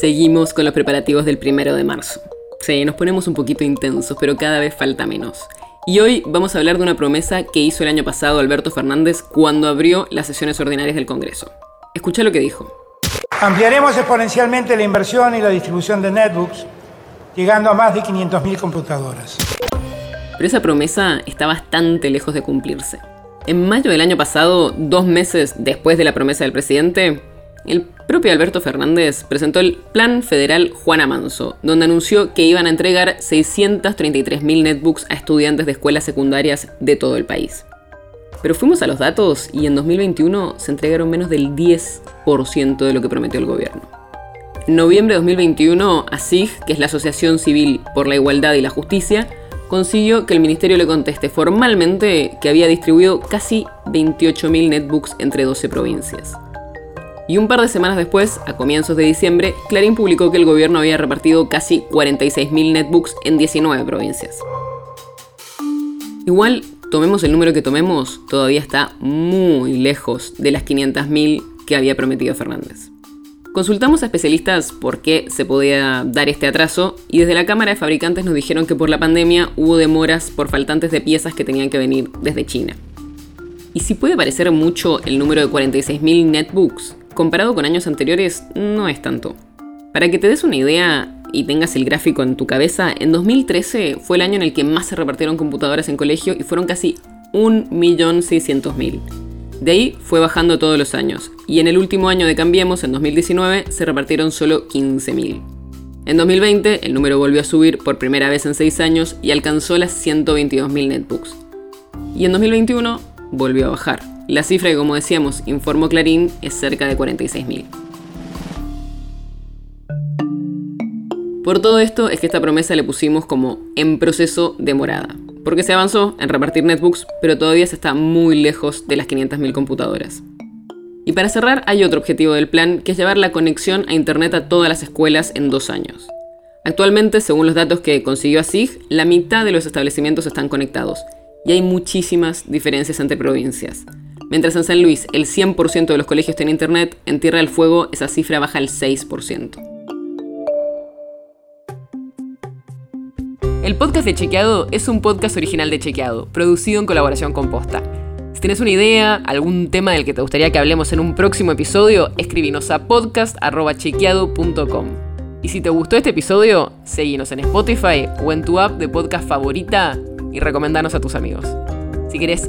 Seguimos con los preparativos del primero de marzo. Sí, nos ponemos un poquito intensos, pero cada vez falta menos. Y hoy vamos a hablar de una promesa que hizo el año pasado Alberto Fernández cuando abrió las sesiones ordinarias del Congreso. Escucha lo que dijo. Ampliaremos exponencialmente la inversión y la distribución de netbooks, llegando a más de 500.000 computadoras. Pero esa promesa está bastante lejos de cumplirse. En mayo del año pasado, dos meses después de la promesa del presidente, el propio Alberto Fernández presentó el Plan Federal Juana Manso, donde anunció que iban a entregar 633.000 netbooks a estudiantes de escuelas secundarias de todo el país. Pero fuimos a los datos y en 2021 se entregaron menos del 10% de lo que prometió el gobierno. En noviembre de 2021, ASIG, que es la Asociación Civil por la Igualdad y la Justicia, consiguió que el ministerio le conteste formalmente que había distribuido casi 28.000 netbooks entre 12 provincias. Y un par de semanas después, a comienzos de diciembre, Clarín publicó que el gobierno había repartido casi 46.000 netbooks en 19 provincias. Igual, tomemos el número que tomemos, todavía está muy lejos de las 500.000 que había prometido Fernández. Consultamos a especialistas por qué se podía dar este atraso y desde la Cámara de Fabricantes nos dijeron que por la pandemia hubo demoras por faltantes de piezas que tenían que venir desde China. Y si puede parecer mucho el número de 46.000 netbooks, comparado con años anteriores no es tanto. Para que te des una idea y tengas el gráfico en tu cabeza, en 2013 fue el año en el que más se repartieron computadoras en colegio y fueron casi 1.600.000. De ahí fue bajando todos los años, y en el último año de Cambiemos, en 2019, se repartieron solo 15.000. En 2020, el número volvió a subir por primera vez en 6 años y alcanzó las 122.000 netbooks. Y en 2021 volvió a bajar, la cifra que, como decíamos, informó Clarín es cerca de 46.000. Por todo esto es que esta promesa le pusimos como en proceso de morada, porque se avanzó en repartir netbooks, pero todavía se está muy lejos de las 500.000 computadoras. Y para cerrar, hay otro objetivo del plan, que es llevar la conexión a Internet a todas las escuelas en dos años. Actualmente, según los datos que consiguió ASIG, la mitad de los establecimientos están conectados, y hay muchísimas diferencias entre provincias. Mientras en San Luis el 100% de los colegios tienen internet, en Tierra del Fuego esa cifra baja al 6%. El podcast de Chequeado es un podcast original de Chequeado, producido en colaboración con Posta. Si tienes una idea, algún tema del que te gustaría que hablemos en un próximo episodio, escríbenos a podcast.chequeado.com. Y si te gustó este episodio, seguinos en Spotify o en tu app de podcast favorita y recomendanos a tus amigos. Si querés